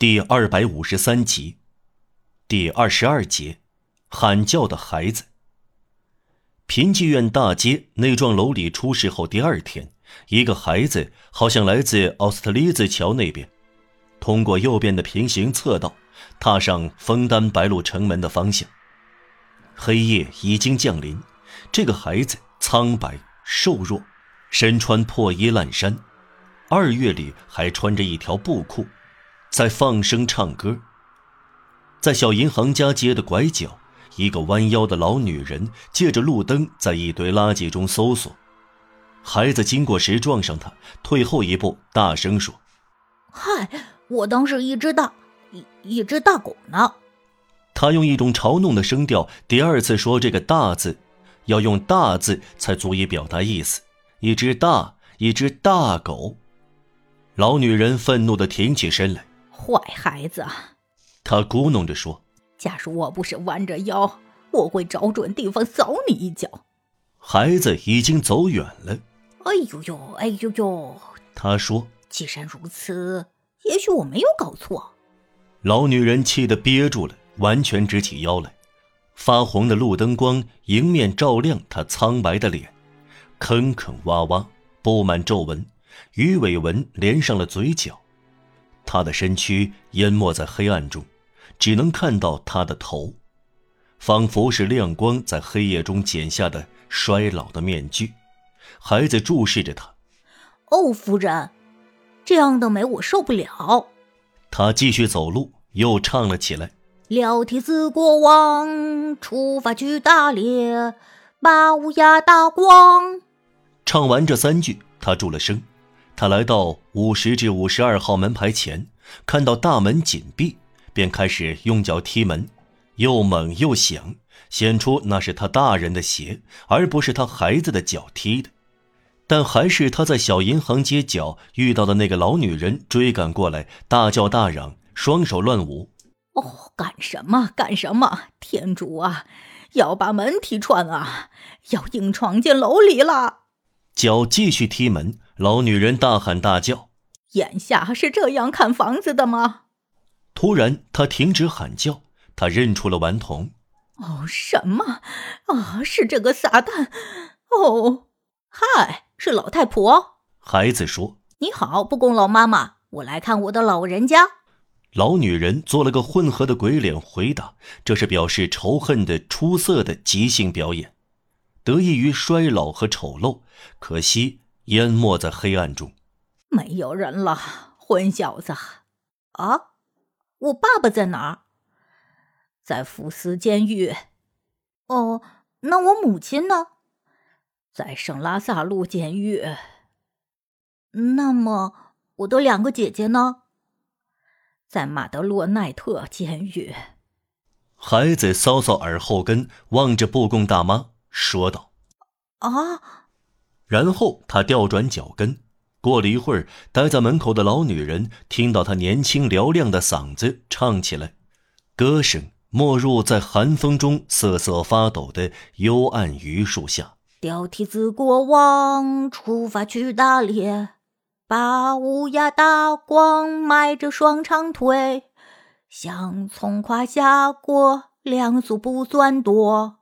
第二百五十三集，第二十二节，喊叫的孩子。贫济院大街那幢楼里出事后第二天，一个孩子好像来自奥斯特利兹桥那边，通过右边的平行侧道，踏上枫丹白露城门的方向。黑夜已经降临，这个孩子苍白瘦弱，身穿破衣烂衫，二月里还穿着一条布裤。在放声唱歌。在小银行家街的拐角，一个弯腰的老女人借着路灯在一堆垃圾中搜索。孩子经过时撞上她，退后一步，大声说：“嗨，我当是一只大，一一只大狗呢。”他用一种嘲弄的声调第二次说这个“大”字，要用“大”字才足以表达意思。一只大，一只大狗。老女人愤怒地挺起身来。坏孩子，他咕哝着说：“假如我不是弯着腰，我会找准地方扫你一脚。”孩子已经走远了。哎呦呦，哎呦呦！他说：“既然如此，也许我没有搞错。”老女人气得憋住了，完全直起腰来。发红的路灯光迎面照亮她苍白的脸，坑坑洼洼，布满皱纹，鱼尾纹连上了嘴角。他的身躯淹没在黑暗中，只能看到他的头，仿佛是亮光在黑夜中剪下的衰老的面具。孩子注视着他。哦，夫人，这样的美我受不了。他继续走路，又唱了起来：“了提子国王出发去打猎，把乌鸦打光。”唱完这三句，他住了声。他来到五十至五十二号门牌前，看到大门紧闭，便开始用脚踢门，又猛又响，显出那是他大人的鞋，而不是他孩子的脚踢的。但还是他在小银行街角遇到的那个老女人追赶过来，大叫大嚷，双手乱舞。哦，干什么？干什么？天主啊，要把门踢穿啊！要硬闯进楼里了。脚继续踢门。老女人大喊大叫：“眼下是这样看房子的吗？”突然，她停止喊叫。她认出了顽童。哦，什么？啊，是这个撒旦！哦，嗨，是老太婆。孩子说：“你好，不公老妈妈，我来看我的老人家。”老女人做了个混合的鬼脸回答：“这是表示仇恨的出色的即兴表演，得益于衰老和丑陋。可惜。”淹没在黑暗中，没有人了，混小子！啊，我爸爸在哪儿？在福斯监狱。哦，那我母亲呢？在圣拉萨路监狱。那么我的两个姐姐呢？在马德洛奈特监狱。孩子搔搔耳后根，望着布贡大妈说道：“啊。”然后他调转脚跟，过了一会儿，待在门口的老女人听到他年轻嘹亮的嗓子唱起来，歌声没入在寒风中瑟瑟发抖的幽暗榆树下。吊蹄子国王出发去打猎，把乌鸦打光，迈着双长腿，像从胯下过，两足不算多。